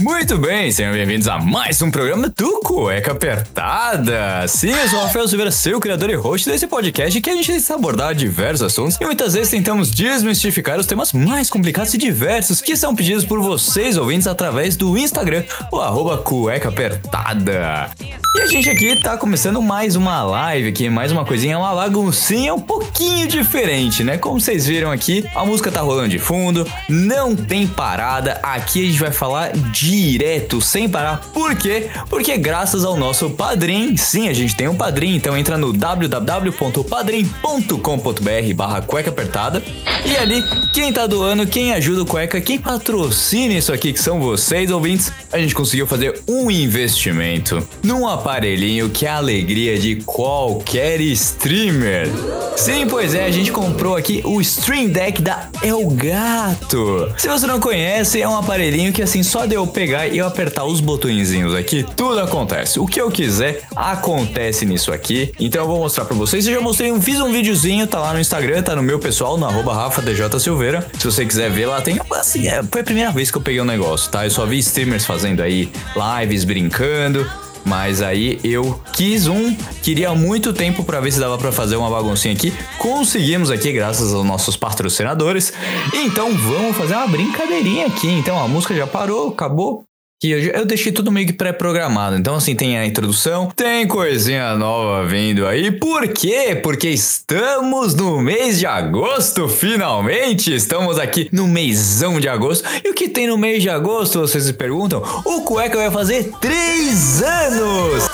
Muito bem, sejam bem-vindos a mais um programa do Cueca Apertada. Sim, eu sou o Rafael Silveira, seu criador e host desse podcast que a gente tenta abordar diversos assuntos e muitas vezes tentamos desmistificar os temas mais complicados e diversos que são pedidos por vocês ouvintes através do Instagram, o arroba Cueca Apertada. E a gente aqui tá começando mais uma live aqui, mais uma coisinha, uma baguncinha um pouquinho diferente, né? Como vocês viram aqui, a música tá rolando de fundo, não tem parada, aqui a gente vai falar direto, sem parar. Por quê? Porque graças ao nosso padrinho, sim, a gente tem um padrinho, então entra no www.padrim.com.br barra cueca apertada e ali, quem tá doando, quem ajuda o cueca, quem patrocina isso aqui, que são vocês, ouvintes, a gente conseguiu fazer um investimento num aparelhinho que é a alegria de qualquer streamer. Sim, pois é, a gente comprou aqui o Stream Deck da Elgato. Se você não conhece, é um aparelhinho que assim só de eu pegar e eu apertar os botõezinhos aqui, tudo acontece. O que eu quiser acontece nisso aqui. Então eu vou mostrar para vocês. Eu já mostrei, fiz um videozinho, tá lá no Instagram, tá no meu pessoal, no arroba Rafa DJ Silveira. Se você quiser ver lá, tem assim, é, foi a primeira vez que eu peguei um negócio, tá? Eu só vi streamers fazendo aí lives brincando. Mas aí eu quis um, queria muito tempo para ver se dava para fazer uma baguncinha aqui. Conseguimos aqui graças aos nossos patrocinadores. Então vamos fazer uma brincadeirinha aqui. Então a música já parou, acabou que eu, eu, deixei tudo meio que pré-programado. Então, assim, tem a introdução, tem coisinha nova vindo aí. Por quê? Porque estamos no mês de agosto, finalmente! Estamos aqui no mêsão de agosto. E o que tem no mês de agosto, vocês se perguntam? O Cueca vai fazer três anos!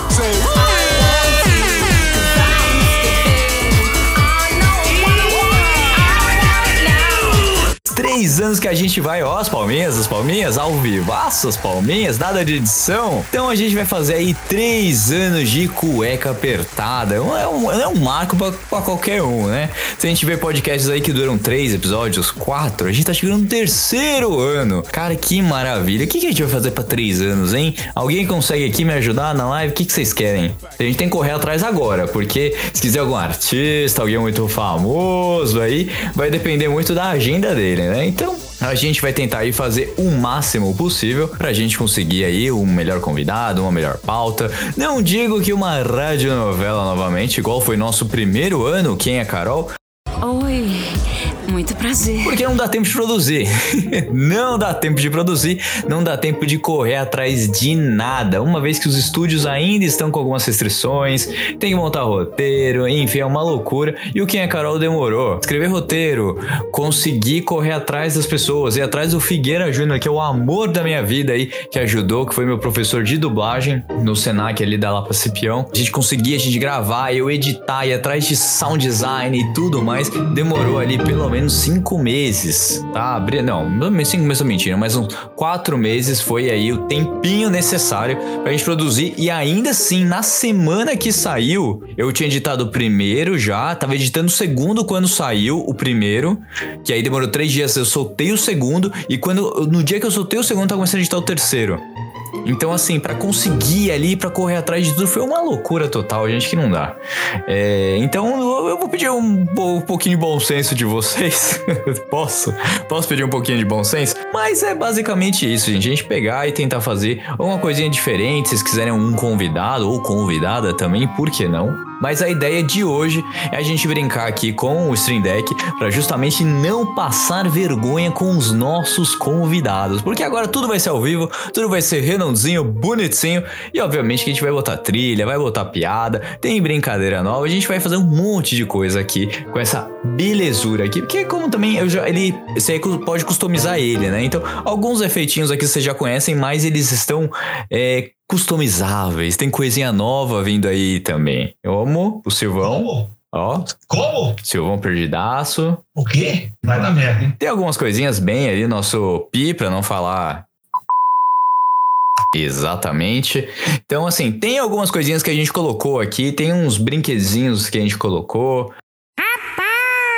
Três anos que a gente vai, ó, as palminhas, as palminhas, ao vivaço, as palminhas, nada de edição. Então a gente vai fazer aí três anos de cueca apertada. É um, é um marco pra, pra qualquer um, né? Se a gente vê podcasts aí que duram três episódios, quatro, a gente tá chegando no terceiro ano. Cara, que maravilha. O que, que a gente vai fazer pra três anos, hein? Alguém consegue aqui me ajudar na live? O que, que vocês querem? A gente tem que correr atrás agora, porque se quiser algum artista, alguém muito famoso aí, vai depender muito da agenda dele, né? Então, a gente vai tentar aí fazer o máximo possível pra gente conseguir aí um melhor convidado, uma melhor pauta. Não digo que uma radionovela novamente, igual foi nosso primeiro ano, quem é Carol? Oi, muito prazer. Porque não dá tempo de produzir. não dá tempo de produzir, não dá tempo de correr atrás de nada. Uma vez que os estúdios ainda estão com algumas restrições, tem que montar roteiro, enfim, é uma loucura. E o Quem é Carol demorou. Escrever roteiro, conseguir correr atrás das pessoas, e atrás do Figueira Júnior, que é o amor da minha vida aí, que ajudou, que foi meu professor de dublagem no Senac ali da Lapa Cipião. A gente conseguia, a gente gravar, eu editar, ir atrás de sound design e tudo mais demorou ali pelo menos cinco meses, tá? Não, cinco meses é mentira, mas uns quatro meses foi aí o tempinho necessário pra gente produzir. E ainda assim, na semana que saiu, eu tinha editado o primeiro já, tava editando o segundo quando saiu o primeiro, que aí demorou três dias, eu soltei o segundo, e quando no dia que eu soltei o segundo, tava começando a editar o terceiro. Então, assim, para conseguir ali, para correr atrás de tudo, foi uma loucura total, gente, que não dá. É, então, eu vou pedir um, um, pouquinho de bom senso de vocês. Posso? Posso pedir um pouquinho de bom senso? Mas é basicamente isso, gente. A gente pegar e tentar fazer uma coisinha diferente. Se vocês quiserem um convidado ou convidada também, por que não? Mas a ideia de hoje é a gente brincar aqui com o Stream Deck para justamente não passar vergonha com os nossos convidados, porque agora tudo vai ser ao vivo, tudo vai ser redondinho, bonitinho. E obviamente que a gente vai botar trilha, vai botar piada, tem brincadeira nova, a gente vai fazer um monte de coisa aqui com essa belezura aqui, porque como também eu já ele você pode customizar ele, né? Então alguns efeitinhos aqui vocês já conhecem, mas eles estão é, customizáveis. Tem coisinha nova vindo aí também. Eu amo o Silvão. Como? Ó. Como? Silvão perdidaço. O quê? Vai dar merda, hein? Tem algumas coisinhas bem ali, nosso pi, pra não falar. Exatamente. Então, assim, tem algumas coisinhas que a gente colocou aqui, tem uns brinquedinhos que a gente colocou.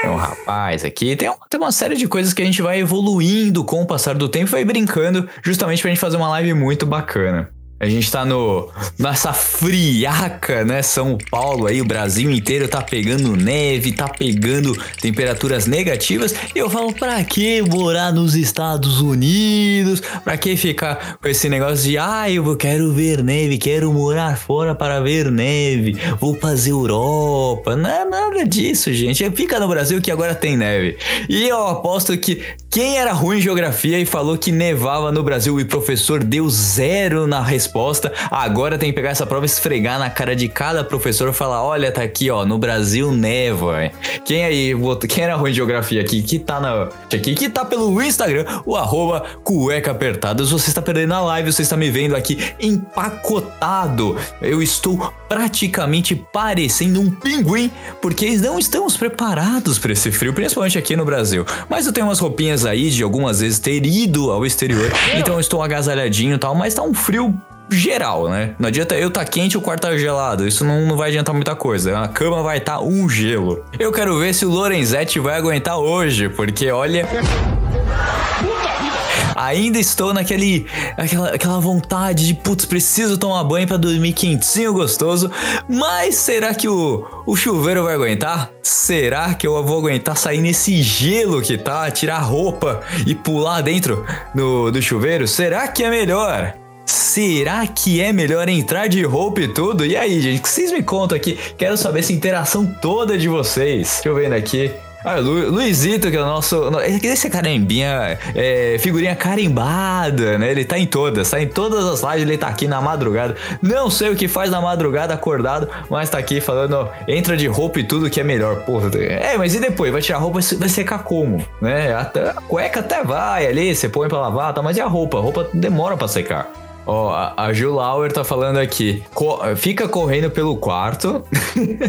Tem um rapaz aqui. Tem, tem uma série de coisas que a gente vai evoluindo com o passar do tempo e vai brincando justamente pra gente fazer uma live muito bacana. A gente tá no nessa friaca, né? São Paulo aí, o Brasil inteiro tá pegando neve, tá pegando temperaturas negativas. E eu falo, pra que morar nos Estados Unidos? Pra que ficar com esse negócio de, ah, eu quero ver neve, quero morar fora para ver neve, vou fazer Europa. Não é nada disso, gente. Fica no Brasil que agora tem neve. E eu aposto que quem era ruim em geografia e falou que nevava no Brasil e professor deu zero na resposta, agora tem que pegar essa prova e esfregar na cara de cada professor e falar: olha, tá aqui, ó, no Brasil neva. Quem aí, quem era ruim em geografia aqui, que tá na. Aqui, que tá pelo Instagram, o arroba cueca apertadas. Você está perdendo a live, você está me vendo aqui empacotado. Eu estou praticamente parecendo um pinguim, porque não estamos preparados para esse frio, principalmente aqui no Brasil. Mas eu tenho umas roupinhas aí de algumas vezes ter ido ao exterior, então eu estou agasalhadinho e tal, mas tá um frio geral, né? Não adianta eu tá quente e o quarto tá gelado. Isso não, não vai adiantar muita coisa. A cama vai estar um gelo. Eu quero ver se o Lorenzetti vai aguentar hoje, porque olha. Ainda estou naquele. Aquela, aquela vontade de, putz, preciso tomar banho pra dormir quentinho, gostoso. Mas será que o, o chuveiro vai aguentar? Será que eu vou aguentar sair nesse gelo que tá, tirar roupa e pular dentro do, do chuveiro? Será que é melhor? Será que é melhor entrar de roupa e tudo? E aí, gente, que vocês me contam aqui? Quero saber essa interação toda de vocês. Deixa eu ver aqui. Ah, Lu, Luizito, que é o nosso. no- Esse carembinha, é, figurinha carimbada, né? Ele tá em todas, tá em todas as lives, ele tá aqui na madrugada. Não sei o que faz na madrugada acordado, mas tá aqui falando, ó, entra de roupa e tudo que é melhor. Porra, é, mas e depois? Vai tirar a roupa, vai secar como? Né? Até, a cueca até vai ali, você põe pra lavar, tá? Mas e a roupa? A roupa demora pra secar. Ó, a, a Gil Lauer tá falando aqui. co- fica correndo pelo quarto.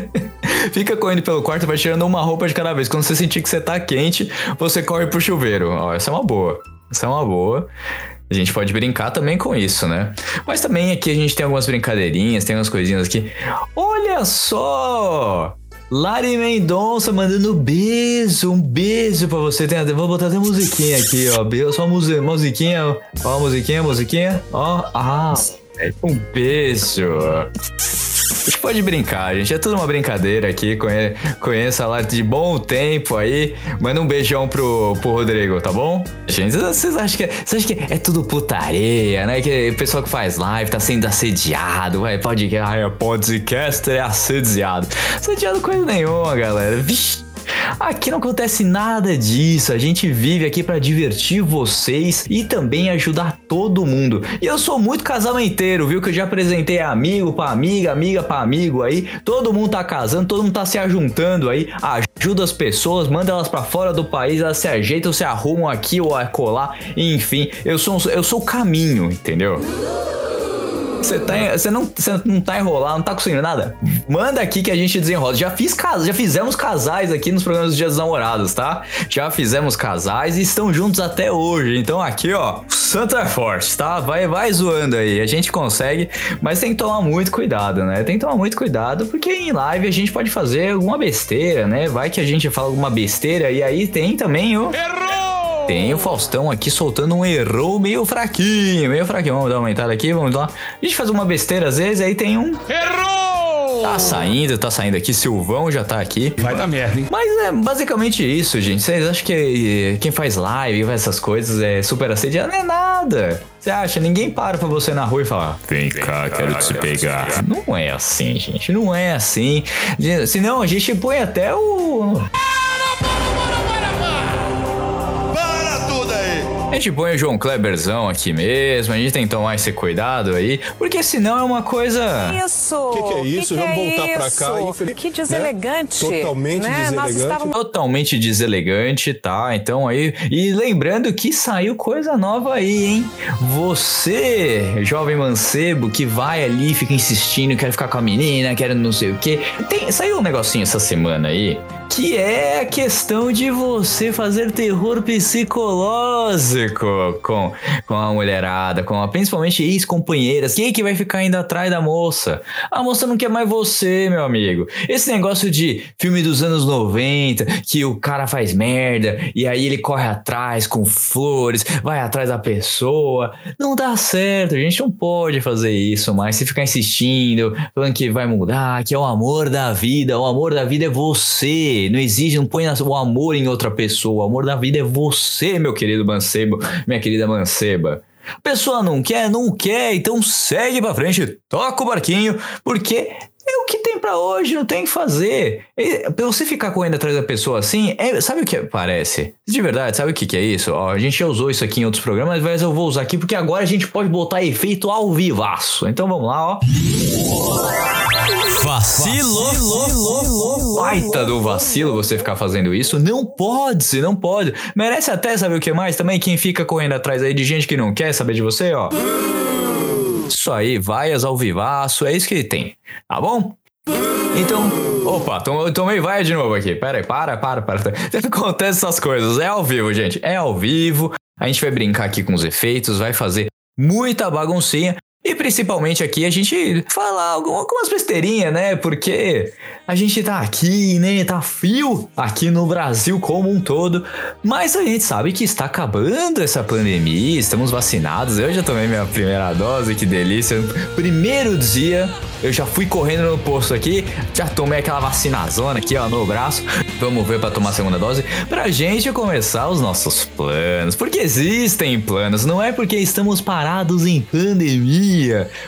fica correndo pelo quarto, vai tirando uma roupa de cada vez. Quando você sentir que você tá quente, você corre pro chuveiro. Ó, essa é uma boa. Essa é uma boa. A gente pode brincar também com isso, né? Mas também aqui a gente tem algumas brincadeirinhas, tem umas coisinhas aqui. Olha só! Lari Mendonça mandando beijo, um beijo pra você. Tem, até- vou botar até musiquinha aqui, ó. Só musi- musiquinha, ó. musiquinha, musiquinha. Ó, ah, um beijo. Pode brincar, gente. É tudo uma brincadeira aqui. Conhe- Conheço a Lari de bom tempo aí. Manda um beijão pro, pro Rodrigo, tá bom? Gente, vocês acham que, é, vocês acham que é tudo putaria, né? Que o pessoal que faz live tá sendo assediado. Vai, ai, é podcaster é assediado. Assediado coisa nenhuma, galera. Vixe. Aqui não acontece nada disso. A gente vive aqui pra divertir vocês e também ajudar todo mundo. E eu sou muito casamenteiro, viu? Que eu já apresentei amigo pra amiga, amiga pra amigo aí. Todo mundo tá casando, todo mundo tá se ajuntando aí. Ajuda as pessoas, manda elas pra fora do país, elas se ajeitam, se arrumam aqui ou acolá. Enfim, eu sou, eu sou o caminho, entendeu? Você tá, não, você não tá enrolado, não tá conseguindo nada? Manda aqui que a gente desenrola. Já fiz cas- já fizemos casais aqui nos programas dos Dias dos Namorados, tá? Já fizemos casais e estão juntos até hoje. Então aqui, ó, o santo é forte, tá? Vai, vai zoando aí. A gente consegue, mas tem que tomar muito cuidado, né? Tem que tomar muito cuidado porque em live a gente pode fazer alguma besteira, né? Vai que a gente fala alguma besteira e aí tem também o tem o Faustão aqui soltando um errou meio fraquinho, meio fraquinho. Vamos dar uma aumentada aqui, vamos lá. A gente faz uma besteira às vezes, aí tem um. Errou! Tá saindo, tá saindo aqui. Silvão já tá aqui. Vai dar merda, hein? Mas é basicamente isso, gente. Vocês acham que quem faz live, faz essas coisas é super assediado? Não é nada. Você acha? Ninguém para pra você na rua e fala: Vem cá, quero te pegar. Não é assim, gente. Não é assim. Senão a gente põe até o. Para A gente põe o João Kleberzão aqui mesmo, a gente tem que tomar esse cuidado aí, porque senão é uma coisa. Isso! Que que é isso? Que Vamos que é voltar pra isso? cá, infeliz- Que deselegante. né? Totalmente né? Deselegante. estávamos Totalmente deselegante, tá? Então aí. E lembrando que saiu coisa nova aí, hein? Você, jovem mancebo, que vai ali, fica insistindo, quer ficar com a menina, quer não sei o quê. Tem, saiu um negocinho essa semana aí que é a questão de você fazer terror psicológico com, com a mulherada, com a, principalmente ex-companheiras. Quem é que vai ficar indo atrás da moça? A moça não quer mais você, meu amigo. Esse negócio de filme dos anos 90, que o cara faz merda e aí ele corre atrás com flores, vai atrás da pessoa, não dá certo. A gente não pode fazer isso mais. Se ficar insistindo, falando que vai mudar, que é o amor da vida, o amor da vida é você. Não exige, não põe o amor em outra pessoa. O amor da vida é você, meu querido mancebo, minha querida manceba. Pessoa não quer, não quer, então segue pra frente, toca o barquinho, porque é o que tem pra hoje, não tem o que fazer. E, pra você ficar correndo atrás da pessoa assim, é- sabe o que parece? De verdade, sabe o que, que é isso? Ó, a gente já usou isso aqui em outros programas, mas eu vou usar aqui porque agora a gente pode botar efeito ao vivaço. Então vamos lá, ó. Vacilo. Baita do vacilo você ficar fazendo isso. Não pode, se não pode. Merece até saber o que mais também? Quem fica correndo atrás aí de gente que não quer saber de você, ó. Isso aí, vaias ao vivaço, é isso que ele tem, tá bom? Então, opa, tom- tomei vaia de novo aqui. Pera aí, para, para, para. Acontece essas coisas, é ao vivo, gente, é ao vivo. A gente vai brincar aqui com os efeitos, vai fazer muita baguncinha. E principalmente aqui a gente algum- algumas besteirinhas, né? Porque a gente tá aqui, né? Tá frio aqui no Brasil como um todo. Mas a gente sabe que está acabando essa pandemia, estamos vacinados. Eu já tomei minha primeira dose, que delícia. Primeiro dia, eu já fui correndo no posto aqui, já tomei aquela vacinazona aqui, ó, no braço. Vamos ver pra tomar a segunda dose. Pra gente começar os nossos planos. Porque existem planos, não é porque estamos parados em pandemia.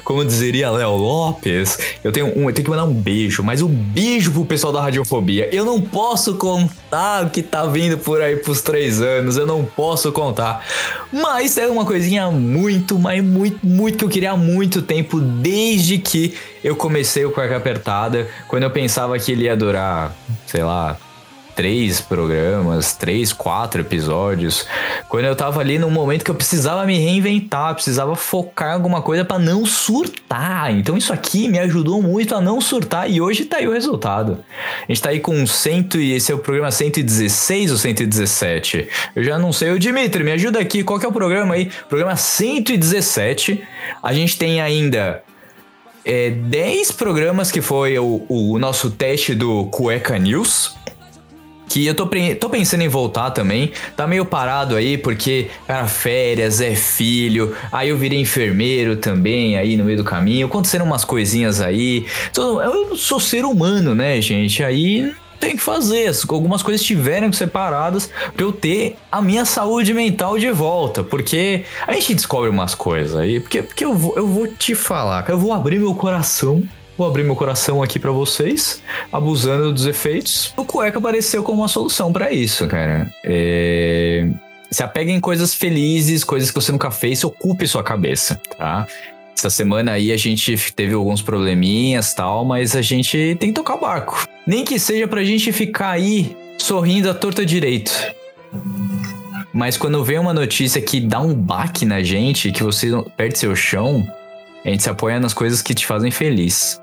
Como dizeria Léo Lopes. Eu tenho, um, eu tenho que mandar um beijo, mas um beijo pro pessoal da radiofobia. Eu não posso contar o que tá vindo por aí pros três anos. Eu não posso contar. Mas é uma coisinha muito, mas muito, muito que eu queria há muito tempo, desde que eu comecei o Cueca Apertada, quando eu pensava que ele ia durar, sei lá, três programas, três, quatro episódios, quando eu tava ali num momento que eu precisava me reinventar, precisava focar em alguma coisa pra não surtar. Então isso aqui me ajudou muito a não surtar e hoje tá aí o resultado. A gente tá aí com 100 e esse é o programa 116 ou 117. Eu já não sei. Ô Dimitri, me ajuda aqui, qual que é o programa aí? Programa 117. A gente tem ainda é, 10 programas que foi o, o nosso teste do Cueca News. Que eu tô, tô pensando em voltar também. Tá meio parado aí, porque, cara, férias, é filho. Aí eu virei enfermeiro também aí no meio do caminho. Aconteceram umas coisinhas aí. Então, eu sou ser humano, né, gente? Aí tem que fazer. As- Algumas coisas tiveram que ser paradas pra eu ter a minha saúde mental de volta. Porque a gente descobre umas coisas aí. Porque, porque eu, vou, eu vou te falar, eu vou abrir meu coração. Vou abrir meu coração aqui pra vocês, abusando dos efeitos. O cueca apareceu como uma solução pra isso, cara. É... Se apegue em coisas felizes, coisas que você nunca fez, ocupe sua cabeça, tá? Essa semana aí a gente teve alguns probleminhas tal, mas a gente tem que tocar o barco. Nem que seja pra gente ficar aí sorrindo à torta direito. Mas quando vem uma notícia que dá um baque na gente, que você perde seu chão, a gente se apoia nas coisas que te fazem feliz.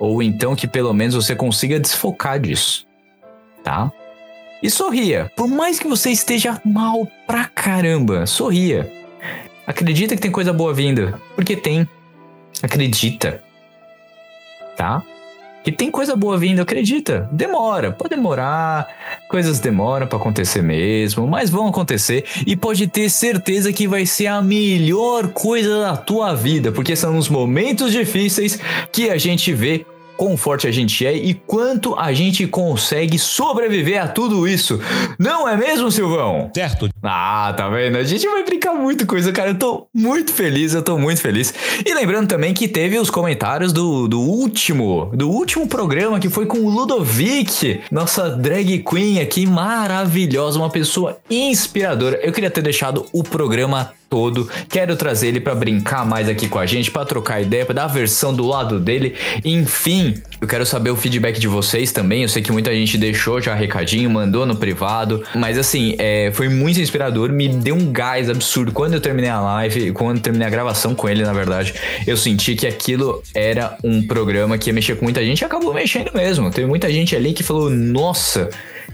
Ou então que pelo menos você consiga desfocar disso, tá? E sorria. Por mais que você esteja mal pra caramba, sorria. Acredita que tem coisa boa vindo. Porque tem. Acredita. Tá? Que tem coisa boa vindo, acredita. Demora, pode demorar. Coisas demoram pra acontecer mesmo, mas vão acontecer e pode ter certeza que vai ser a melhor coisa da tua vida, porque são os momentos difíceis que a gente vê quão forte a gente é e quanto a gente consegue sobreviver a tudo isso. Não é mesmo, Silvão? Certo. Ah, tá vendo? A gente vai brincar muito com isso, cara. Eu tô muito feliz, eu tô muito feliz. E lembrando também que teve os comentários do, do último, do último programa que foi com o Ludovic, nossa drag queen aqui, maravilhosa, uma pessoa inspiradora. Eu queria ter deixado o programa todo. Quero trazer ele pra brincar mais aqui com a gente, pra trocar ideia, pra dar a versão do lado dele. Enfim, eu quero saber o feedback de vocês também. Eu sei que muita gente deixou já recadinho, mandou no privado. Mas assim, é, foi muito inspirador, me deu um gás absurdo. Quando eu terminei a live, quando eu terminei a gravação com ele, na verdade, eu senti que aquilo era um programa que ia mexer com muita gente e acabou mexendo mesmo. Teve muita gente ali que falou: Nossa,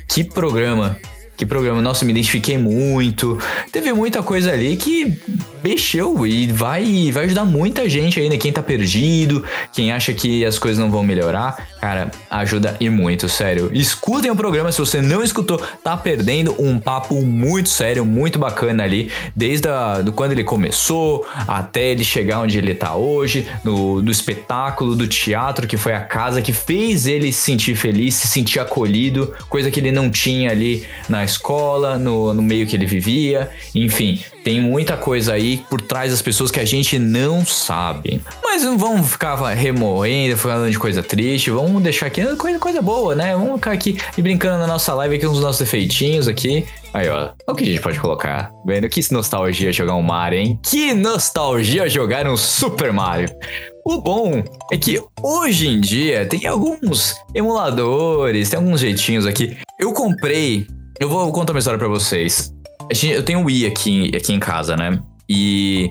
que programa! Que programa, nossa, me identifiquei muito. Teve muita coisa ali que mexeu e vai, vai ajudar muita gente ainda. Quem tá perdido, quem acha que as coisas não vão melhorar, cara, ajuda e muito, sério. Escutem o programa, se você não escutou, tá perdendo um papo muito sério, muito bacana ali, desde a, do quando ele começou até ele chegar onde ele tá hoje, no, do espetáculo, do teatro, que foi a casa que fez ele se sentir feliz, se sentir acolhido, coisa que ele não tinha ali na escola, no, no meio que ele vivia, enfim, tem muita coisa aí por trás das pessoas que a gente não sabe. Mas não vamos ficar remoendo, falando de coisa triste, vamos deixar aqui coisa, coisa boa, né? Vamos ficar aqui e brincando na nossa live aqui com os nossos defeitinhos aqui. Aí, ó. O que a gente pode colocar? Vendo que nostalgia jogar um Mario, hein? Que nostalgia jogar um Super Mario. O bom é que hoje em dia tem alguns emuladores, tem alguns jeitinhos aqui. Eu comprei. Eu vou contar uma história pra vocês. Eu tenho o Wii aqui, aqui em casa, né? E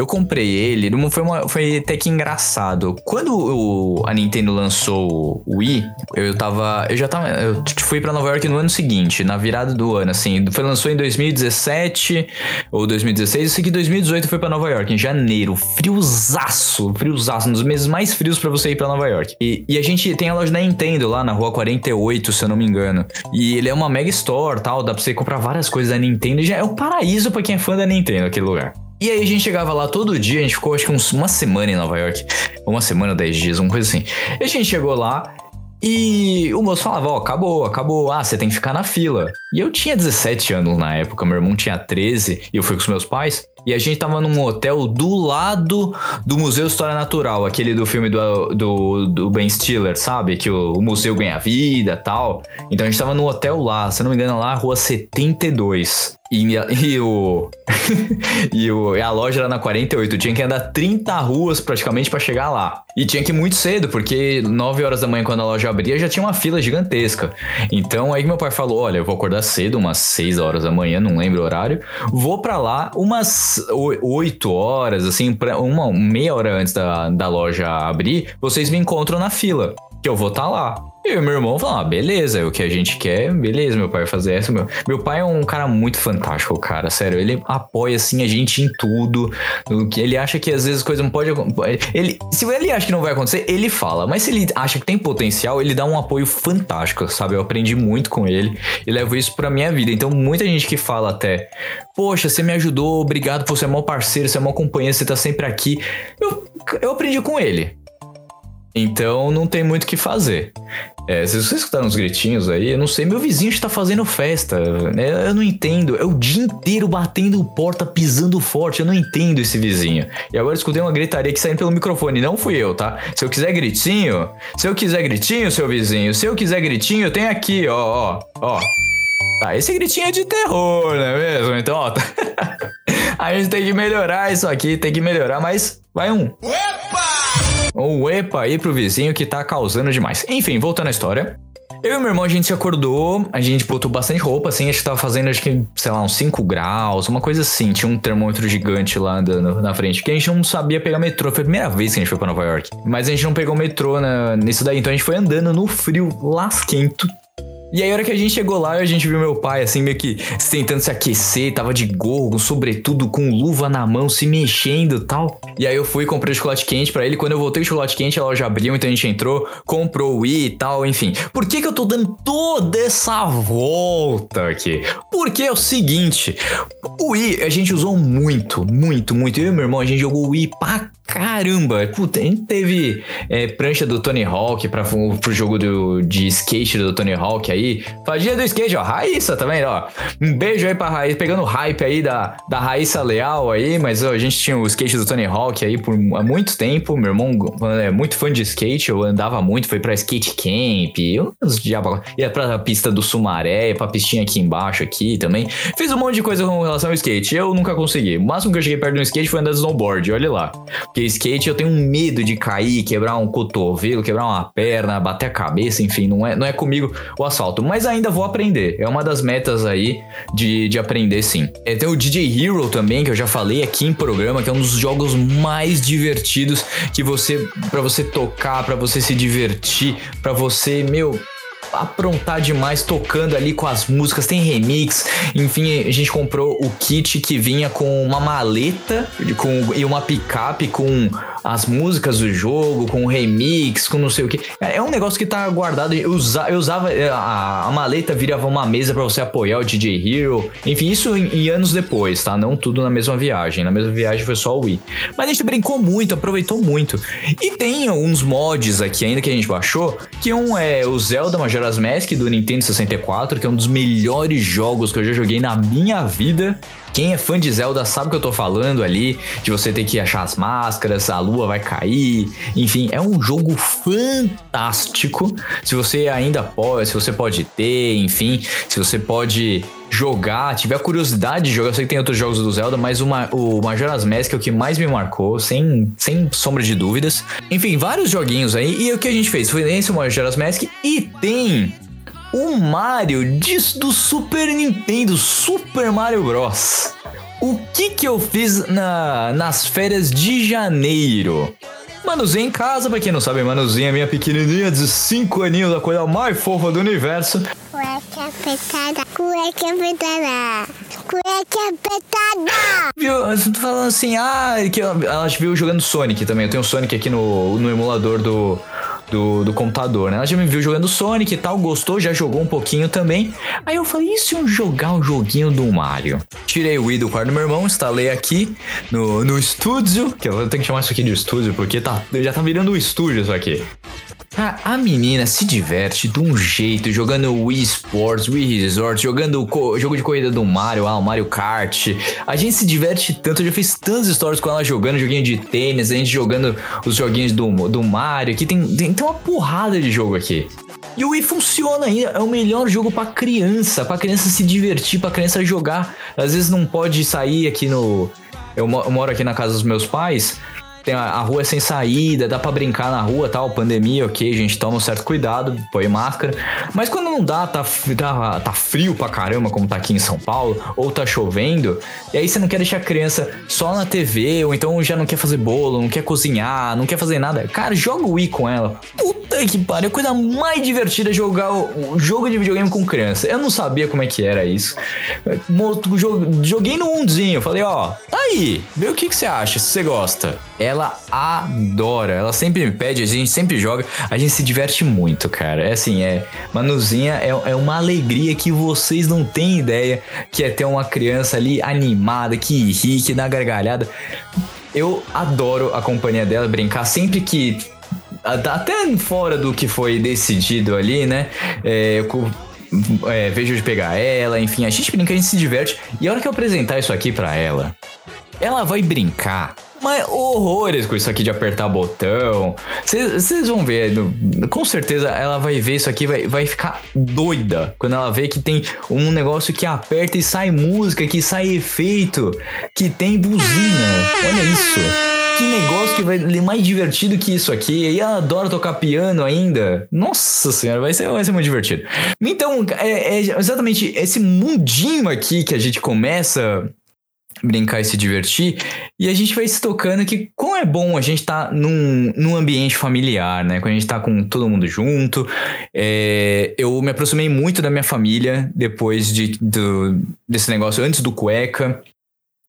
eu comprei ele, foi, uma, foi até que engraçado. Quando o- a Nintendo lançou o Wii, eu tava. Eu já tava. Eu fui pra Nova York no ano seguinte, na virada do ano, assim. Foi lançou em 2017 ou 2016. Eu sei que em 2018 foi pra Nova York, em janeiro. Friozaço, friozaço, um dos meses mais frios pra você ir pra Nova York. E, e a gente tem a loja da Nintendo lá na rua 48, se eu não me engano. E ele é uma mega store tal, dá pra você comprar várias coisas da Nintendo. E já é o paraíso pra quem é fã da Nintendo, aquele lugar. E aí a gente chegava lá todo dia, a gente ficou acho que uns- uma semana em Nova York. Uma semana, dez dias, uma coisa assim. E a gente chegou lá e o moço falava, ó, acabou, acabou. Ah, você tem que ficar na fila. E eu tinha 17 anos na época, meu irmão tinha 13 e eu fui com os meus pais. E a gente tava num hotel do lado do Museu História Natural, aquele do filme do, do, do Ben Stiller, sabe? Que o, o museu ganha vida tal. Então a gente tava num hotel lá, se não me engano, lá, rua 72. E, e o. e, o, e a loja era na 48. Tinha que andar 30 ruas praticamente pra chegar lá. E tinha que ir muito cedo, porque 9 horas da manhã, quando a loja abria, já tinha uma fila gigantesca. Então aí meu pai falou: Olha, eu vou acordar cedo, umas 6 horas da manhã, não lembro o horário. Vou pra lá umas 8 horas, assim, pra uma meia hora antes da, da loja abrir. Vocês me encontram na fila, que eu vou estar lá. E eu meu irmão falaram, ah, beleza, é o que a gente quer, beleza, meu pai vai fazer essa. Meu, meu pai é um cara muito fantástico, cara, sério. Ele apoia, assim, a gente em tudo. Ele acha que às vezes coisa não pode. Ele, se ele acha que não vai acontecer, ele fala. Mas se ele acha que tem potencial, ele dá um apoio fantástico, sabe? Eu aprendi muito com ele e levo isso pra minha vida. Então, muita gente que fala até, poxa, você me ajudou, obrigado, você é mó parceiro, você é mó companheiro, você tá sempre aqui. Eu, eu aprendi com ele. Então não tem muito o que fazer. É, se vocês escutaram uns gritinhos aí, eu não sei, meu vizinho está fazendo festa. né? Eu não entendo. É o dia inteiro batendo porta, pisando forte. Eu não entendo esse vizinho. E agora eu escutei uma gritaria que saindo pelo microfone. Não fui eu, tá? Se eu quiser gritinho, se eu quiser gritinho, seu vizinho, se eu quiser gritinho, tenho aqui, ó, ó, ó. Tá, esse gritinho é de terror, não é mesmo? Então, ó. A gente tem que melhorar isso aqui, tem que melhorar, mas vai um. Um epa aí pro vizinho que tá causando demais. Enfim, voltando à história. Eu e meu irmão, a gente se acordou, a gente botou bastante roupa, assim, a gente tava fazendo, acho que, sei lá, uns 5 graus, uma coisa assim. Tinha um termômetro gigante lá andando na frente, porque a gente não sabia pegar metrô. Foi a primeira vez que a gente foi pra Nova York. Mas a gente não pegou metrô na, nisso daí, então a gente foi andando no frio lasquento. E aí, a hora que a gente chegou lá, a gente viu meu pai, assim, meio que tentando se aquecer, tava de gorro, sobretudo com luva na mão, se mexendo e tal. E aí eu fui e comprei chocolate quente pra ele. Quando eu voltei o chocolate quente, a loja abriu, então a gente entrou, comprou o Wii e tal, enfim. Por que que eu tô dando toda essa volta aqui? Porque é o seguinte, o Wii a gente usou muito, muito, muito. Eu e meu irmão, a gente jogou o Wii pra caramba. Puta, a gente teve é, prancha do Tony Hawk pra, pro jogo do, de skate do Tony Hawk aí. Aí. Fadinha do skate, ó. Raíssa, vendo, ó? Um beijo aí pra Raíssa, pegando o hype aí da, da Raíssa Leal aí, mas ó, a gente tinha o skate do Tony Hawk aí por há muito tempo. Meu irmão é muito fã de skate, eu andava muito, foi pra skate camp, eu diabo- ia pra pista do Sumaré, pra pistinha aqui embaixo aqui também. Fiz um monte de coisa com relação ao skate, eu nunca consegui. O máximo que eu cheguei perto de um skate foi andar de snowboard, olha lá. Porque skate eu tenho um medo de cair, quebrar um cotovelo, quebrar uma perna, bater a cabeça, enfim, não é, não é comigo o asfalto. Mas ainda vou aprender. É uma das metas aí de, de aprender sim. É, tem o DJ Hero também, que eu já falei aqui em programa, que é um dos jogos mais divertidos que você. para você tocar, para você se divertir, para você, meu aprontar demais tocando ali com as músicas, tem remix, enfim, a gente comprou o kit que vinha com uma maleta com, e uma picape com as músicas do jogo, com remix, com não sei o que. É um negócio que tá guardado. Eu, eu usava é, a, a maleta virava uma mesa para você apoiar o DJ Hero. Enfim, isso em, em anos depois, tá? Não tudo na mesma viagem. Na mesma viagem foi só o Wii. Mas a gente brincou muito, aproveitou muito. E tem alguns mods aqui ainda que a gente baixou, que um é o Zelda Majora's Mask do Nintendo 64, que é um dos melhores jogos que eu já joguei na minha vida. Quem é fã de Zelda sabe o que eu tô falando ali, de você ter que achar as máscaras, a lua vai cair, enfim, é um jogo fantástico. Se você ainda pode, se você pode ter, enfim, se você pode jogar, tiver curiosidade de jogar, eu sei que tem outros jogos do Zelda, mas uma, o Majora's Mask é o que mais me marcou, sem, sem sombra de dúvidas. Enfim, vários joguinhos aí, e o que a gente fez foi esse o Majora's Mask, e tem o Mario de- do Super Nintendo, Super Mario Bros. O que que eu fiz na, nas férias de janeiro? Manuzinho em casa, pra quem não sabe, Manuzinho é minha pequenininha de 5 aninhos, a coisa mais fofa do universo. Cueca apertada, cueca apertada, cueca apertada. Viu? Eu tô falando assim, ah, que ela, ela viu jogando Sonic também. Eu tenho Sonic aqui no, no emulador do, do, do computador, né? Ela já me viu jogando Sonic e tal, gostou, já jogou um pouquinho também. Aí eu falei, e se eu jogar um joguinho do Mario? Tirei o Wii do quarto do meu irmão, instalei aqui no, no estúdio, que eu tenho que chamar isso aqui de estúdio, porque tá, já tá virando um estúdio isso aqui. Cara, a menina se diverte de um jeito, jogando Wii Sports, Wii Resort, jogando o jogo de corrida do Mario, ah, o Mario Kart. A gente se diverte tanto, eu já fiz tantas histórias com ela jogando joguinho de tênis, a gente jogando os joguinhos do, do Mario, aqui tem, tem, tem uma porrada de jogo aqui. E o Wii funciona ainda, é o melhor jogo pra criança, pra criança se divertir, pra criança jogar. Às vezes não pode sair aqui no. Eu moro aqui na casa dos meus pais. Tem a, a rua é sem saída, dá pra brincar na rua, tal, pandemia, ok, gente, toma um certo cuidado, põe máscara. Mas quando não dá, tá, tá, tá frio pra caramba, como tá aqui em São Paulo, ou tá chovendo, e aí você não quer deixar a criança só na TV, ou então já não quer fazer bolo, não quer cozinhar, não quer fazer nada. Cara, joga o Wii com ela. Puta que pariu, a coisa mais divertida é jogar o, o jogo de videogame com criança. Eu não sabia como é que era isso. Joguei no mundinho, falei, ó, tá aí, vê o que, que você acha, se você gosta. Ela adora, ela sempre me pede, a gente sempre joga, a gente se diverte muito, cara. É assim, é. Manuzinha é, é uma alegria que vocês não têm ideia que é ter uma criança ali animada, que ri, que dá gargalhada. Eu adoro a companhia dela, brincar sempre que. Até fora do que foi decidido ali, né? É, eu é, vejo de pegar ela, enfim, a gente brinca, a gente se diverte. E a hora que eu apresentar isso aqui pra ela, ela vai brincar. Mas horrores com isso aqui de apertar botão. Vocês vão ver, com certeza ela vai ver isso aqui, vai, vai ficar doida quando ela vê que tem um negócio que aperta e sai música, que sai efeito, que tem buzina. Olha isso. Que negócio que vai mais divertido que isso aqui. E ela adora tocar piano ainda. Nossa senhora, vai ser, vai ser muito divertido. Então, é, é exatamente esse mundinho aqui que a gente começa brincar e se divertir. E a gente vai se tocando que como é bom a gente tá num, num ambiente familiar, né? Quando a gente tá com todo mundo junto. É, eu me aproximei muito da minha família depois de, do, desse negócio, antes do cueca.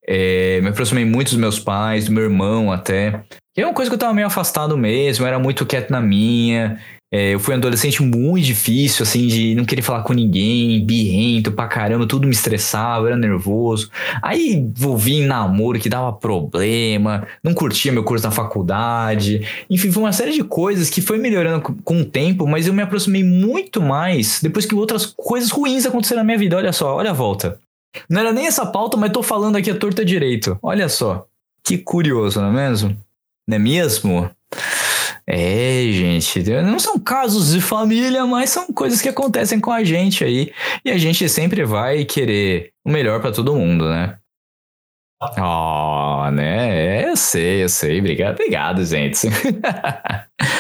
É, me aproximei muito dos meus pais, do meu irmão até. Que é uma coisa que eu tava meio afastado mesmo, era muito quieto na minha. É, eu fui um adolescente muito difícil, assim, de não querer falar com ninguém, birrento pra caramba, tudo me estressava, era nervoso. Aí envolvi em namoro que dava problema, não curtia meu curso na faculdade. Enfim, foi uma série de coisas que foi melhorando com o tempo, mas eu me aproximei muito mais depois que outras coisas ruins aconteceram na minha vida. Olha só, olha a volta. Não era nem essa pauta, mas tô falando aqui a torta direito. Olha só. Que curioso, não é mesmo? Não é mesmo? É, gente, não são casos de família, mas são coisas que acontecem com a gente aí. E a gente sempre vai querer o melhor pra todo mundo, né? Ó, né? Eu sei, eu sei. Obrigado, obrigado, gente.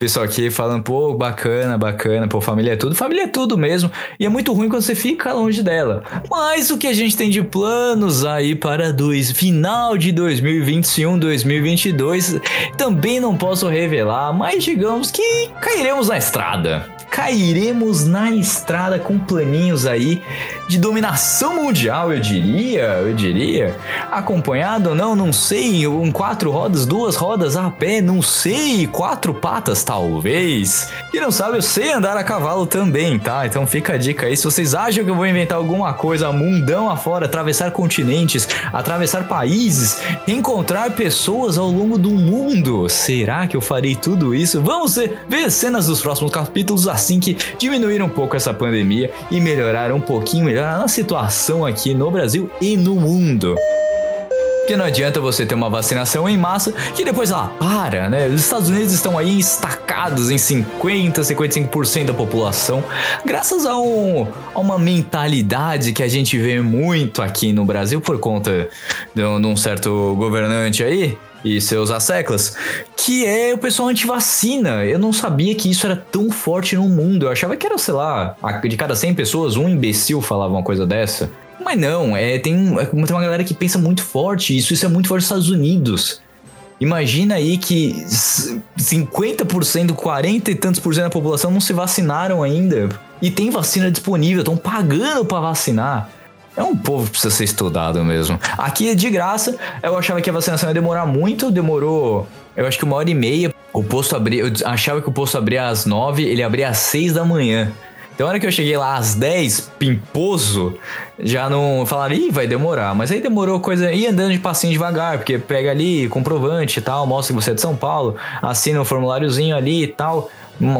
Pessoal aqui falando, pô, bacana, bacana, pô, família é tudo, família é tudo mesmo. E é muito ruim quando você fica longe dela. Mas o que a gente tem de planos aí para dois, final de 2021, 2022, também não posso revelar, mas digamos que cairemos na estrada. Cairemos na estrada com planinhos aí de dominação mundial, eu diria, eu diria. Acompanhado ou não, não sei, em quatro rodas, duas rodas a pé, não sei, quatro patas talvez. E não sabe, eu sei andar a cavalo também, tá? Então fica a dica aí, se vocês acham que eu vou inventar alguma coisa mundão afora, atravessar continentes, atravessar países, encontrar pessoas ao longo do mundo, será que eu farei tudo isso? Vamos ver, ver cenas dos próximos capítulos assim que diminuir um pouco essa pandemia e melhorar um pouquinho melhor a situação aqui no Brasil e no mundo. Porque não adianta você ter uma vacinação em massa que depois ela para, né? Os Estados Unidos estão aí estacados em 50, 55% da população, graças a, um, a uma mentalidade que a gente vê muito aqui no Brasil por conta de um, de um certo governante aí, e seus asseclas, que é o pessoal anti-vacina. Eu não sabia que isso era tão forte no mundo. Eu achava que era, sei lá, de cada 100 pessoas, um imbecil falava uma coisa dessa. Mas não, é, tem, é, tem uma galera que pensa muito forte isso. Isso é muito forte nos Estados Unidos. Imagina aí que 50%, 40 e tantos por cento da população não se vacinaram ainda. E tem vacina disponível, estão pagando para vacinar. É um povo que precisa ser estudado mesmo. Aqui é de graça. Eu achava que a vacinação ia demorar muito, demorou. Eu acho que uma hora e meia. O posto abria. Eu achava que o posto abria às nove, ele abria às seis da manhã. Então, a hora que eu cheguei lá às 10, pimposo, já não falaram, ih, vai demorar. Mas aí demorou coisa. E andando de passinho devagar, porque pega ali comprovante e tal, mostra que você é de São Paulo, assina um formuláriozinho ali e tal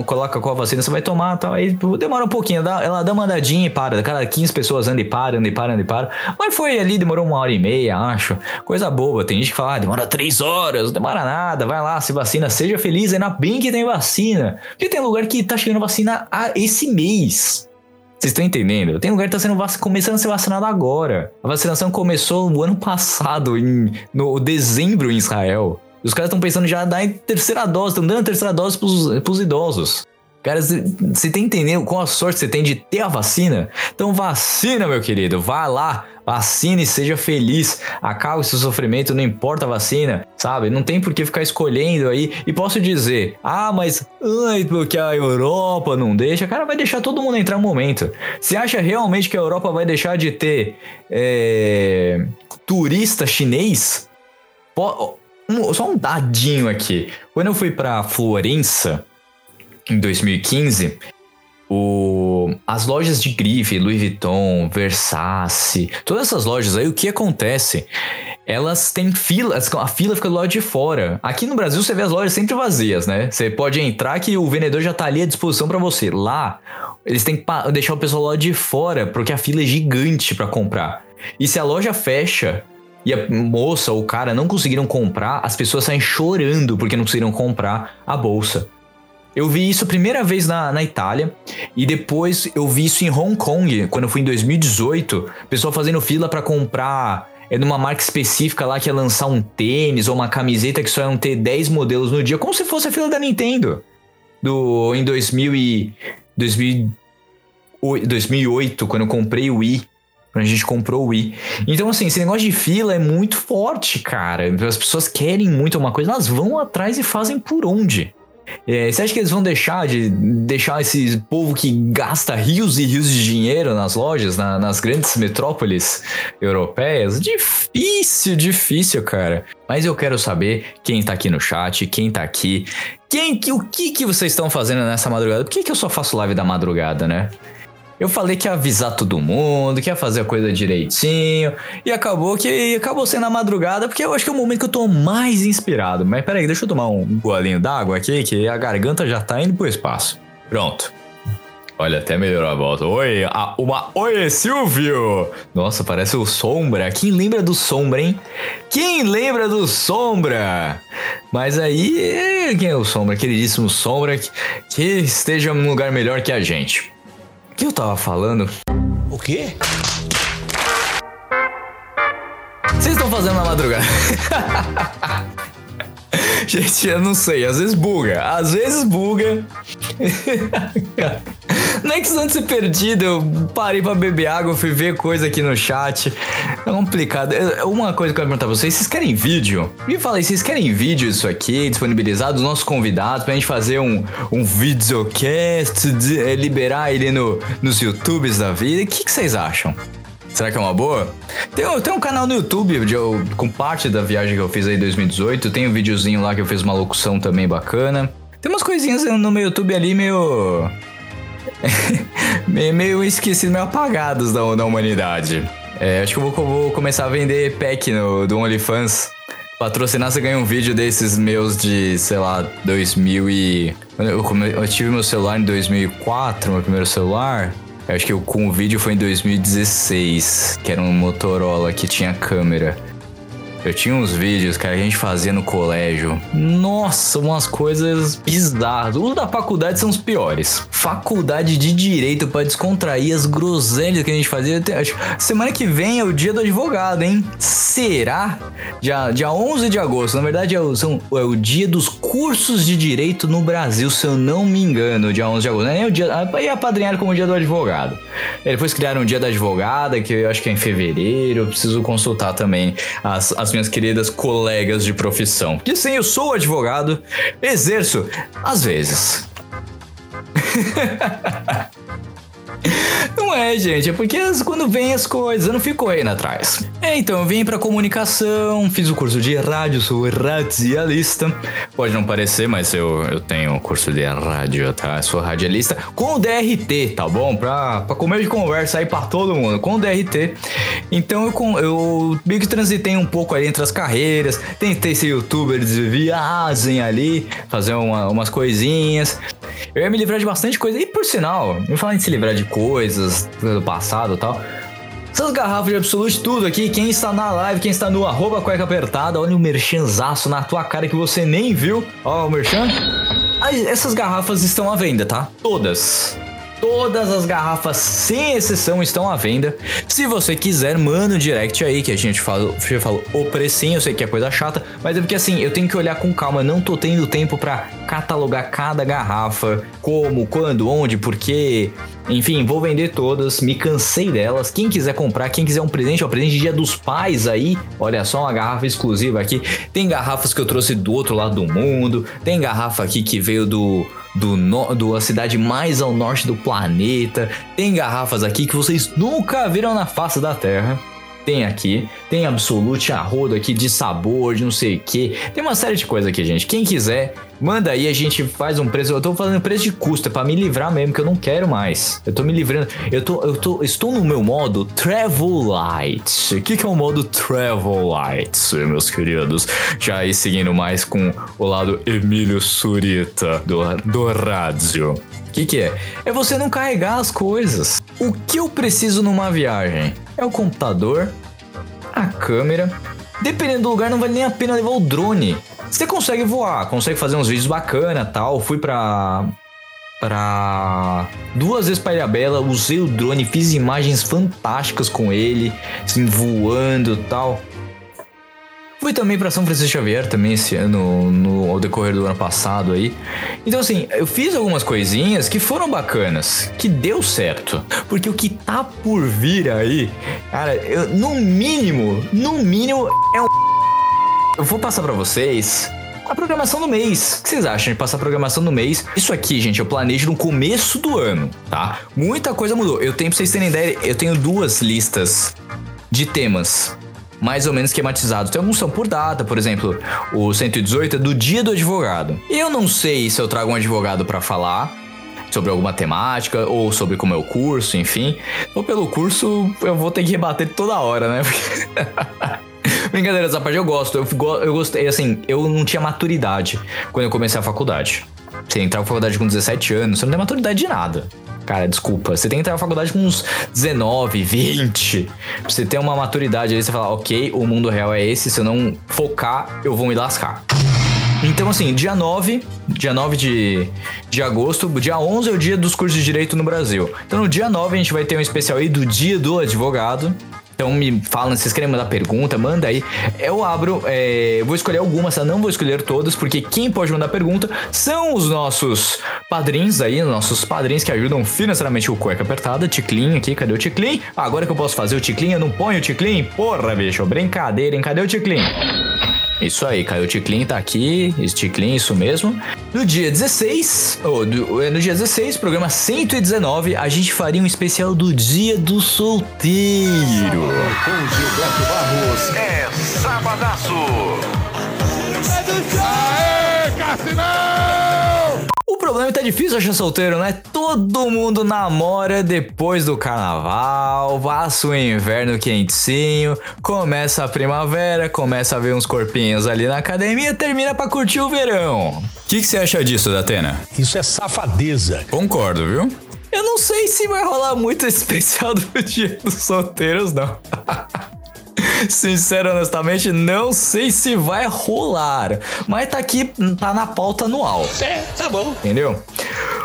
coloca qual vacina você vai tomar tal. Aí tipo, demora um pouquinho, ela dá uma andadinha e para. Cada 15 pessoas anda e para, anda e para, anda e para. Mas foi ali, demorou uma hora e meia, acho. Coisa boba. Tem gente que fala, ah, demora três horas, não demora nada, vai lá, se vacina, seja feliz, ainda bem que tem vacina. Porque tem lugar que tá chegando vacina a esse mês. Vocês estão entendendo? Tem lugar que tá sendo vac... começando a ser vacinado agora. A vacinação começou no ano passado, em no dezembro em Israel. Os caras estão pensando já dar em terceira dose, estão dando a terceira dose pros, pros idosos. Cara, você tem entendendo qual a sorte você tem de ter a vacina? Então vacina, meu querido. Vá lá, vacine seja feliz. Acabe seu sofrimento, não importa a vacina, sabe? Não tem por que ficar escolhendo aí. E posso dizer, ah, mas ai, porque a Europa não deixa. Cara, vai deixar todo mundo entrar um momento. Você acha realmente que a Europa vai deixar de ter é, turista chinês? Um, só um dadinho aqui. Quando eu fui para Florença em 2015, o, as lojas de grife, Louis Vuitton, Versace, todas essas lojas aí, o que acontece? Elas têm fila, a fila fica do lado de fora. Aqui no Brasil você vê as lojas sempre vazias, né? Você pode entrar que o vendedor já tá ali à disposição para você. Lá, eles têm que deixar o pessoal lá de fora, porque a fila é gigante para comprar. E se a loja fecha, e a moça ou o cara não conseguiram comprar, as pessoas saem chorando porque não conseguiram comprar a bolsa. Eu vi isso a primeira vez na, na Itália e depois eu vi isso em Hong Kong, quando eu fui em 2018, pessoal fazendo fila para comprar é numa marca específica lá que ia lançar um tênis ou uma camiseta que só iam ter 10 modelos no dia, como se fosse a fila da Nintendo. Do, em 2000 e, 2000, 2008, quando eu comprei o Wii. Quando a gente comprou o Wii. Então, assim, esse negócio de fila é muito forte, cara. As pessoas querem muito uma coisa, elas vão atrás e fazem por onde. É, você acha que eles vão deixar de deixar esse povo que gasta rios e rios de dinheiro nas lojas, na- nas grandes metrópoles europeias? Difícil, difícil, cara. Mas eu quero saber quem tá aqui no chat, quem tá aqui, quem que o que que vocês estão fazendo nessa madrugada? Por que, que eu só faço live da madrugada, né? Eu falei que ia avisar todo mundo, que ia fazer a coisa direitinho, e acabou que acabou sendo a madrugada, porque eu acho que é o momento que eu tô mais inspirado. Mas peraí, deixa eu tomar um golinho d'água aqui, que a garganta já tá indo pro espaço. Pronto. Olha, até melhorou a volta. Oi, a- uma. Oi, Silvio! Nossa, parece o Sombra. Quem lembra do Sombra, hein? Quem lembra do Sombra? Mas aí, quem é o Sombra? Queridíssimo Sombra, que, que esteja num lugar melhor que a gente. O que eu tava falando? O quê? Vocês estão fazendo na madrugada? Gente, eu não sei, às vezes buga, às vezes buga. Não é questão de ser perdido, eu parei pra beber água, fui ver coisa aqui no chat. É complicado. Uma coisa que eu quero perguntar pra vocês, vocês querem vídeo? Me fala aí, vocês querem vídeo isso aqui, disponibilizado, dos nossos convidados, pra gente fazer um, um videocast, de- é, liberar ele no, nos YouTubes da vida? O que, que vocês acham? Será que é uma boa? Tem, tem um canal no YouTube de eu- com parte da viagem que eu fiz aí em 2018. Tem um videozinho lá que eu fiz uma locução também bacana. Tem umas coisinhas no meu YouTube ali meio. meio, meio esquecido, meio apagados da, da humanidade. É, acho que eu vou, vou começar a vender pack no, do OnlyFans. Patrocinar, você ganha um vídeo desses meus de, sei lá, 2000 e... Eu, come- eu tive meu celular em 2004, meu primeiro celular. Eu acho que eu, com o vídeo foi em 2016, que era um Motorola que tinha câmera. Eu tinha uns vídeos, cara, que a gente fazia no colégio. Nossa, umas coisas bizarras. Os da faculdade são os piores. Faculdade de direito pra descontrair as groselhas que a gente fazia. Semana que vem é o dia do advogado, hein? Será? Dia, dia 11 de agosto. Na verdade, é o, são- é o dia dos cursos de direito no Brasil, se eu não me engano. Dia 11 de agosto. Não é nem o dia. Aí apadrinharam como o dia do advogado. Depois criaram o dia da advogada, que eu acho que é em fevereiro. Eu preciso consultar também as, as minhas queridas colegas de profissão. Porque sim, eu sou advogado, exerço às vezes. Não é, gente, é porque quando vem as coisas, eu não fico correndo atrás. É, então, eu vim pra comunicação, fiz o curso de rádio, sou radialista. Pode não parecer, mas eu, eu tenho o curso de rádio, tá? Sou radialista com o DRT, tá bom? Pra, pra comer de conversa aí pra todo mundo, com o DRT. Então eu, eu meio que transitei um pouco ali entre as carreiras, tentei ser youtuber de viagem ali, fazer uma- umas coisinhas. Eu ia me livrar de bastante coisa. E por sinal, me falar em se livrar de coisas do passado e tal. Essas garrafas de Absolute tudo aqui, quem está na live, quem está no arroba cueca apertada, olha o merchanzaço na tua cara que você nem viu. Ó, o merchan. Essas garrafas estão à venda, tá? Todas. Todas as garrafas, sem exceção, estão à venda. Se você quiser, manda um direct aí, que a gente fala, já falou o precinho, eu sei que é coisa chata, mas é porque assim, eu tenho que olhar com calma, não tô tendo tempo pra catalogar cada garrafa, como, quando, onde, porquê. Enfim, vou vender todas, me cansei delas. Quem quiser comprar, quem quiser um presente, ó, presente de dia dos pais aí, olha só uma garrafa exclusiva aqui. Tem garrafas que eu trouxe do outro lado do mundo, tem garrafa aqui que veio do do, no, do a cidade mais ao norte do planeta. Tem garrafas aqui que vocês nunca viram na face da Terra. Tem aqui, tem Absolute a rodo aqui de sabor, de não sei o que. Tem uma série de coisas aqui, gente. Quem quiser, manda aí, a gente faz um preço. Eu tô fazendo preço de custo, é pra me livrar mesmo, que eu não quero mais. Eu tô me livrando. Eu tô, eu tô, estou no meu modo Travel Light. O que, que é o modo Travel Light, meus queridos? Já aí seguindo mais com o lado Emílio Surita do, do rádio. O que, que é? É você não carregar as coisas. O que eu preciso numa viagem? É o computador, a câmera. Dependendo do lugar, não vale nem a pena levar o drone. Você consegue voar, consegue fazer uns vídeos bacana tal. Fui pra. pra. duas vezes pra Ilha Bela, usei o drone, fiz imagens fantásticas com ele, assim, voando tal. Fui também pra São Francisco Xavier também esse ano, no, ao decorrer do ano passado aí. Então assim, eu fiz algumas coisinhas que foram bacanas, que deu certo. Porque o que tá por vir aí, cara, eu, no mínimo, no mínimo é um... Eu vou passar pra vocês a programação do mês. O que vocês acham de passar a programação do mês? Isso aqui, gente, eu planejo no começo do ano, tá? Muita coisa mudou. Eu tenho, pra vocês terem ideia, eu tenho duas listas de temas mais ou menos esquematizados. Tem alguns são por data, por exemplo, o 118 é do dia do advogado. Eu não sei se eu trago um advogado pra falar sobre alguma temática ou sobre como é o curso, enfim. Ou pelo curso eu vou ter que rebater toda hora, né? Brincadeira essa parte, eu gosto. Eu, eu gostei, assim, eu não tinha maturidade quando eu comecei a faculdade. Você entrar na faculdade com 17 anos, você não tem maturidade de nada. Cara, desculpa. Você tem que entrar na faculdade com uns 19, 20. Pra você ter uma maturidade aí, você falar, ok, o mundo real é esse, se eu não focar, eu vou me lascar. Então, assim, dia 9, dia 9 de, de agosto, dia 11 é o dia dos cursos de direito no Brasil. Então, no dia 9 a gente vai ter um especial aí do dia do advogado. Então me falam, se querem mandar pergunta, manda aí. Eu abro, é, vou escolher algumas, tá? Não vou escolher todas, porque quem pode mandar pergunta são os nossos padrinhos aí, nossos padrinhos que ajudam financeiramente o Cueca Apertada. Ticlin aqui, cadê o Ticlin? Agora que eu posso fazer o Ticlin, eu não ponho o Ticlin? Porra, bicho, brincadeira, hein? Cadê o Ticlin? Isso aí, Caio Ticlin tá aqui, Ticlin, isso mesmo. No dia 16, ou do- é, no dia 16, programa 119, a gente faria um especial do Dia do Solteiro. Com Gilberto Barros é Sabadaço. O problema é que tá difícil achar solteiro, né? Todo mundo namora depois do carnaval, passa o inverno quentinho, começa a primavera, começa a ver uns corpinhos ali na academia, termina pra curtir o verão. O que, que você acha disso, Datena? Isso é safadeza. Concordo, viu? Eu não sei se vai rolar muito esse especial do Dia dos Solteiros, não. Sincero, honestamente, não sei se vai rolar. Mas tá aqui, tá na pauta anual. É, tá bom. Entendeu?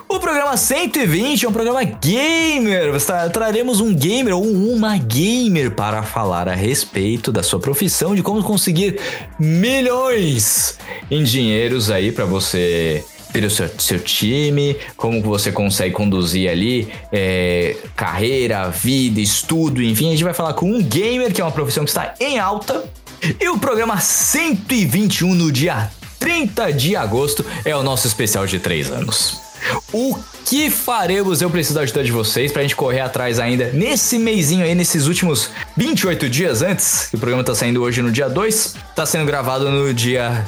O programa 120 é um programa gamer. Tra- Traremos um gamer ou uma gamer para falar a respeito da sua profissão, de como conseguir milhões em dinheiros aí para você ter o seu, seu time, como você consegue conduzir ali é, carreira, vida, estudo, enfim. A gente vai falar com um gamer, que é uma profissão que está em alta. E o programa 121 no dia 30 de agosto é o nosso especial de 3 anos. O que faremos? Eu preciso da ajuda de vocês pra gente correr atrás ainda nesse mêsinho aí, nesses últimos 28 dias antes, o programa tá saindo hoje no dia 2, tá sendo gravado no dia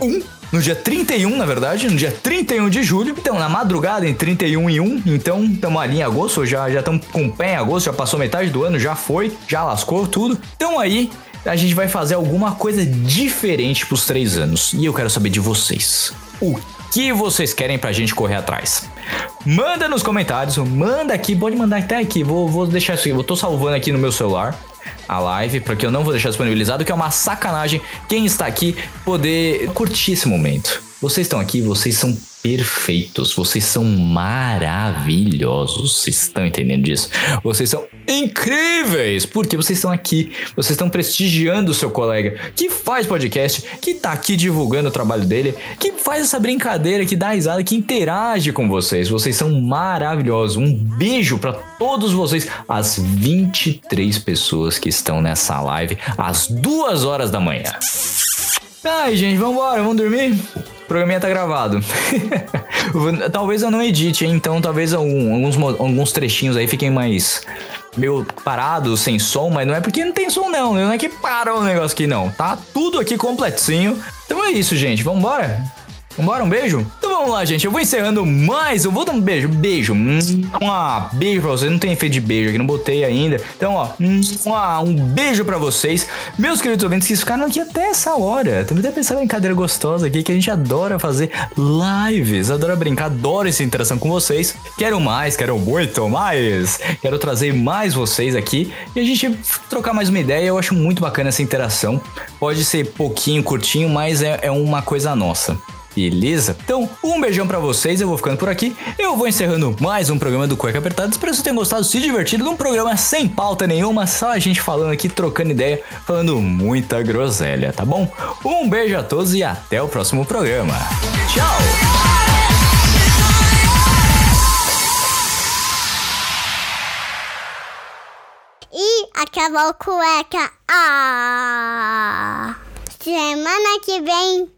1. No dia 31, na verdade, no dia 31 de julho. Então, na madrugada, em 31 e 1. Então, estamos ali em agosto, já estamos com pé em agosto, já passou metade do ano, já foi, já lascou tudo. Então aí, a gente vai fazer alguma coisa diferente pros três anos. E eu quero saber de vocês. O que vocês querem pra gente correr atrás? Manda nos comentários, manda aqui, pode mandar até aqui. Vou, vou deixar isso aqui, eu tô salvando aqui no meu celular a live, porque eu não vou deixar disponibilizado, que é uma sacanagem quem está aqui poder curtir esse momento. Vocês estão aqui, vocês são perfeitos, vocês são maravilhosos, vocês estão entendendo disso? Vocês são incríveis, porque vocês estão aqui, vocês estão prestigiando o seu colega que faz podcast, que tá aqui divulgando o trabalho dele, que faz essa brincadeira, que dá risada, que interage com vocês. Vocês são maravilhosos. Um beijo pra todos vocês, as 23 pessoas que estão nessa live às duas horas da manhã. Ai, gente, vambora, vamos dormir? O programinha tá gravado. talvez eu não edite, então talvez algum- alguns, alguns trechinhos aí fiquem mais meio parados, sem som, mas não é porque não tem som não, não é que parou o negócio aqui não. Tá tudo aqui completinho. Então é isso, gente, vambora? Vambora, um beijo? Então vamos lá, gente. Eu vou encerrando mais. Eu vou dar um beijo. Beijo. Um beijo pra vocês. Não tem efeito de beijo aqui, não botei ainda. Então, ó, mua, um beijo pra vocês. Meus queridos ouvintes que ficaram aqui até essa hora. Também deve pensar em brincadeira gostosa aqui que a gente adora fazer lives. Adora brincar, adora essa interação com vocês. Quero mais, quero muito mais. Quero trazer mais vocês aqui e a gente trocar mais uma ideia. Eu acho muito bacana essa interação. Pode ser pouquinho, curtinho, mas é, é uma coisa nossa. Beleza? Então, um beijão pra vocês, eu vou ficando por aqui. Eu vou encerrando mais um programa do Cueca Apertada. Espero que vocês tenham gostado, se divertido num programa sem pauta nenhuma, só a gente falando aqui, trocando ideia, falando muita groselha, tá bom? Um beijo a todos e até o próximo programa. Tchau! E acabou o cueca. Ah! Semana que vem